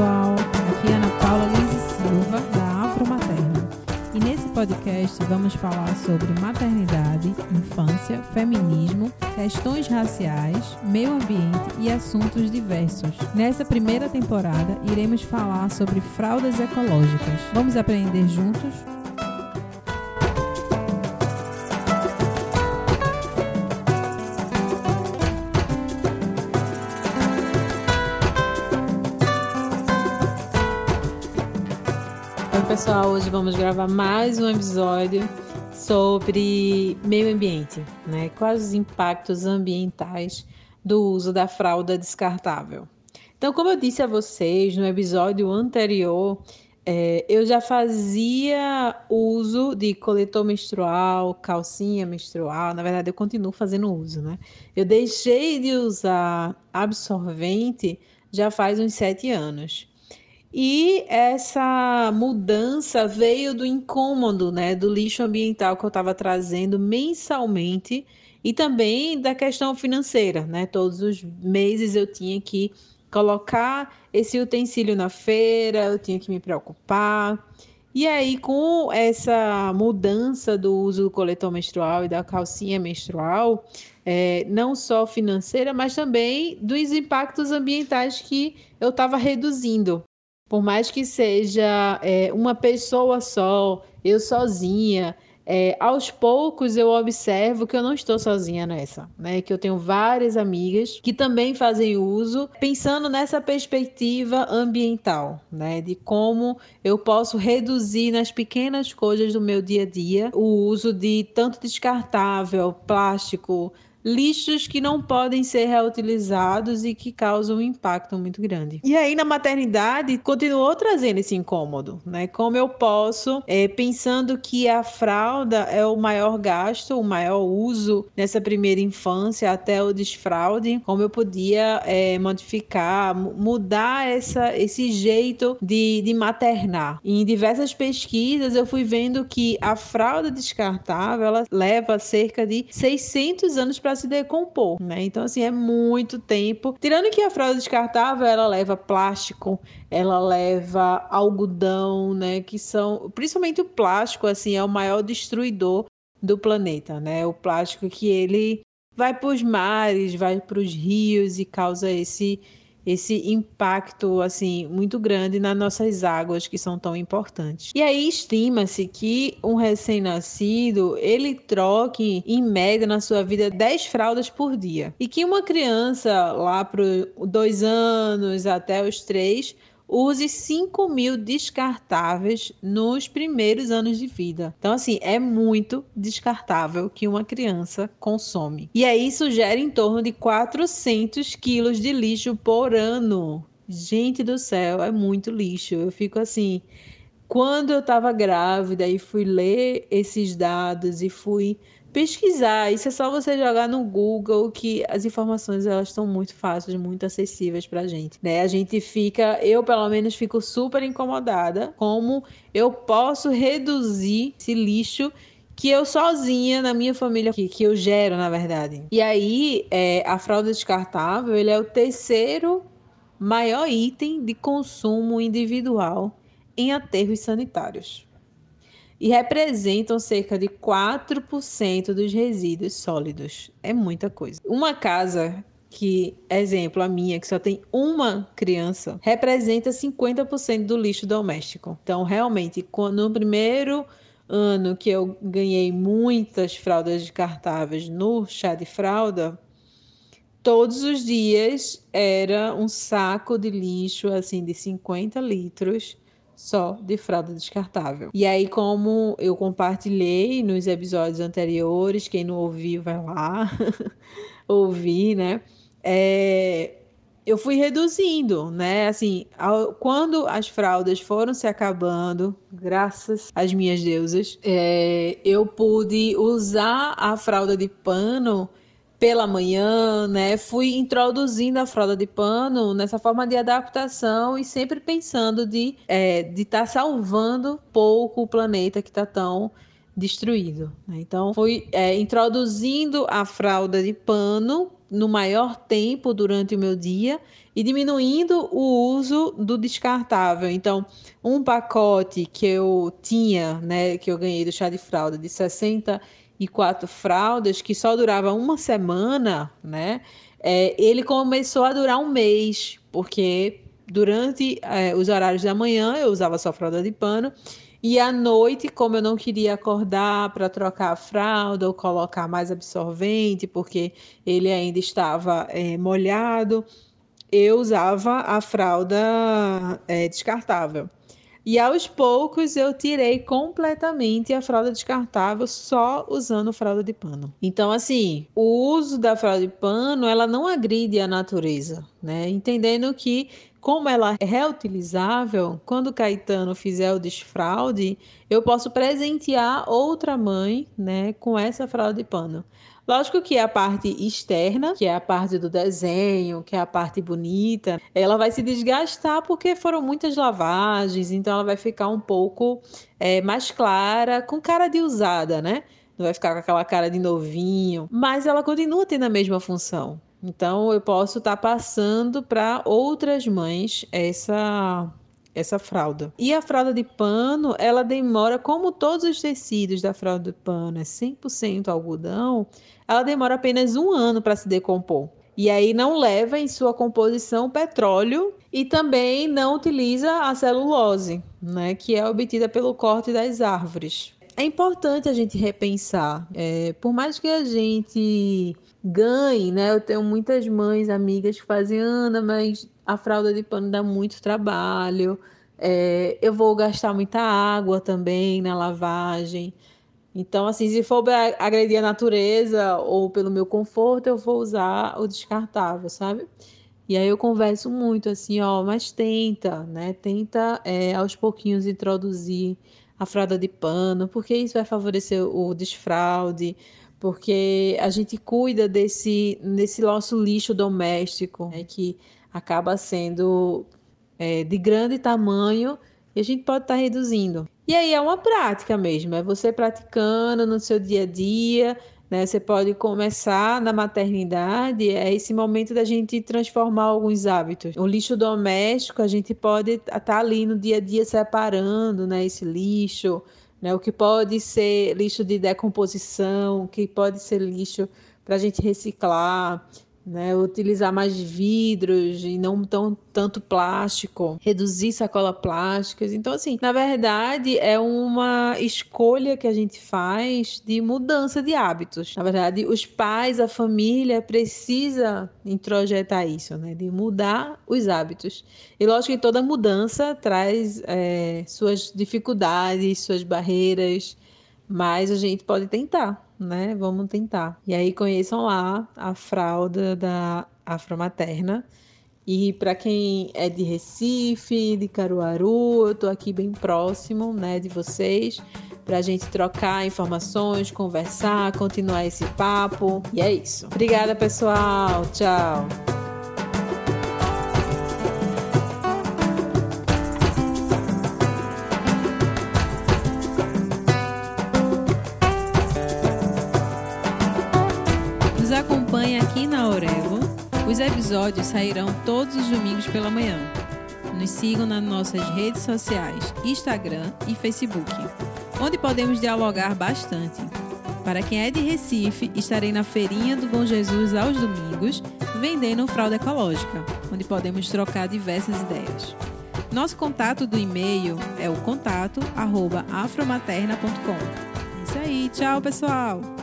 pessoal, aqui é Ana Paula Lise Silva, da Afro Materna. E nesse podcast vamos falar sobre maternidade, infância, feminismo, questões raciais, meio ambiente e assuntos diversos. Nessa primeira temporada iremos falar sobre fraldas ecológicas. Vamos aprender juntos? Pessoal, hoje vamos gravar mais um episódio sobre meio ambiente, né? Quais os impactos ambientais do uso da fralda descartável. Então, como eu disse a vocês no episódio anterior, é, eu já fazia uso de coletor menstrual, calcinha menstrual. Na verdade, eu continuo fazendo uso, né? Eu deixei de usar absorvente já faz uns sete anos. E essa mudança veio do incômodo, né, do lixo ambiental que eu estava trazendo mensalmente e também da questão financeira, né? Todos os meses eu tinha que colocar esse utensílio na feira, eu tinha que me preocupar. E aí, com essa mudança do uso do coletor menstrual e da calcinha menstrual, é, não só financeira, mas também dos impactos ambientais que eu estava reduzindo por mais que seja é, uma pessoa só, eu sozinha, é, aos poucos eu observo que eu não estou sozinha nessa, né? Que eu tenho várias amigas que também fazem uso, pensando nessa perspectiva ambiental, né? De como eu posso reduzir nas pequenas coisas do meu dia a dia o uso de tanto descartável, plástico, lixos que não podem ser reutilizados e que causam um impacto muito grande. E aí na maternidade continuou trazendo esse incômodo, né? Como eu posso, é, pensando que a fralda é o maior gasto, o maior uso nessa primeira infância até o desfraude, como eu podia é, modificar, mudar essa, esse jeito de, de maternar. Em diversas pesquisas eu fui vendo que a fralda descartável ela leva cerca de 600 anos para para se decompor, né? Então, assim, é muito tempo. Tirando que a fralda descartável, ela leva plástico, ela leva algodão, né? Que são, principalmente o plástico, assim, é o maior destruidor do planeta, né? O plástico que ele vai para os mares, vai para os rios e causa esse esse impacto assim muito grande nas nossas águas que são tão importantes. E aí estima-se que um recém-nascido ele troque em média na sua vida 10 fraldas por dia e que uma criança lá para dois anos até os três use 5 mil descartáveis nos primeiros anos de vida. Então, assim, é muito descartável que uma criança consome. E aí isso gera em torno de 400 quilos de lixo por ano. Gente do céu, é muito lixo. Eu fico assim. Quando eu estava grávida e fui ler esses dados e fui pesquisar. Isso é só você jogar no Google que as informações elas estão muito fáceis, muito acessíveis pra gente, né? A gente fica, eu pelo menos fico super incomodada como eu posso reduzir esse lixo que eu sozinha na minha família que, que eu gero, na verdade. E aí, é, a fralda descartável, ele é o terceiro maior item de consumo individual em aterros sanitários e representam cerca de 4% dos resíduos sólidos. É muita coisa. Uma casa que, exemplo, a minha, que só tem uma criança, representa 50% do lixo doméstico. Então, realmente, no primeiro ano que eu ganhei muitas fraldas descartáveis no chá de fralda, todos os dias era um saco de lixo assim de 50 litros só de fralda descartável. E aí, como eu compartilhei nos episódios anteriores, quem não ouviu, vai lá ouvir, né? É, eu fui reduzindo, né? Assim, ao, quando as fraldas foram se acabando, graças às minhas deusas, é, eu pude usar a fralda de pano pela manhã, né? Fui introduzindo a fralda de pano nessa forma de adaptação e sempre pensando de é, de estar tá salvando pouco o planeta que está tão destruído. Né? Então, fui é, introduzindo a fralda de pano no maior tempo durante o meu dia e diminuindo o uso do descartável. Então, um pacote que eu tinha, né, que eu ganhei do chá de fralda de 64 fraldas, que só durava uma semana, né, é, ele começou a durar um mês, porque durante é, os horários da manhã eu usava só fralda de pano e à noite, como eu não queria acordar para trocar a fralda ou colocar mais absorvente, porque ele ainda estava é, molhado, eu usava a fralda é, descartável. E aos poucos eu tirei completamente a fralda descartável só usando fralda de pano. Então, assim, o uso da fralda de pano, ela não agride a natureza, né? Entendendo que como ela é reutilizável, quando Caetano fizer o desfraude, eu posso presentear outra mãe, né, com essa fralda de pano. Lógico que a parte externa, que é a parte do desenho, que é a parte bonita, ela vai se desgastar porque foram muitas lavagens, então ela vai ficar um pouco é, mais clara, com cara de usada, né? Não vai ficar com aquela cara de novinho, mas ela continua tendo a mesma função. Então eu posso estar tá passando para outras mães essa essa fralda. E a fralda de pano, ela demora, como todos os tecidos da fralda de pano é 100% algodão, ela demora apenas um ano para se decompor. E aí não leva em sua composição petróleo e também não utiliza a celulose, né, que é obtida pelo corte das árvores. É importante a gente repensar. É, por mais que a gente ganhe, né? Eu tenho muitas mães, amigas que fazem, Ana, mas a fralda de pano dá muito trabalho. É, eu vou gastar muita água também na lavagem. Então, assim, se for para agredir a natureza ou pelo meu conforto, eu vou usar o descartável, sabe? E aí eu converso muito assim, ó, mas tenta, né? Tenta é, aos pouquinhos introduzir a fralda de pano, porque isso vai favorecer o desfraude, porque a gente cuida desse, desse nosso lixo doméstico, né, que acaba sendo é, de grande tamanho e a gente pode estar tá reduzindo. E aí é uma prática mesmo, é você praticando no seu dia a dia, né? Você pode começar na maternidade, é esse momento da gente transformar alguns hábitos. O lixo doméstico, a gente pode estar tá ali no dia a dia separando, né, esse lixo, né? O que pode ser lixo de decomposição, o que pode ser lixo para a gente reciclar né? Utilizar mais vidros e não tão tanto plástico, reduzir sacola plásticas. Então, assim, na verdade, é uma escolha que a gente faz de mudança de hábitos. Na verdade, os pais, a família precisa introjetar isso, né? De mudar os hábitos. E lógico que toda mudança traz é, suas dificuldades, suas barreiras, mas a gente pode tentar né? Vamos tentar. E aí conheçam lá a fralda da Afromaterna. E para quem é de Recife, de Caruaru, eu tô aqui bem próximo, né, de vocês, para a gente trocar informações, conversar, continuar esse papo. E é isso. Obrigada, pessoal. Tchau. Os episódios sairão todos os domingos pela manhã. Nos sigam nas nossas redes sociais, Instagram e Facebook, onde podemos dialogar bastante. Para quem é de Recife, estarei na Feirinha do Bom Jesus aos domingos, vendendo fralda ecológica, onde podemos trocar diversas ideias. Nosso contato do e-mail é o contato@afromaterna.com. É isso aí, tchau pessoal.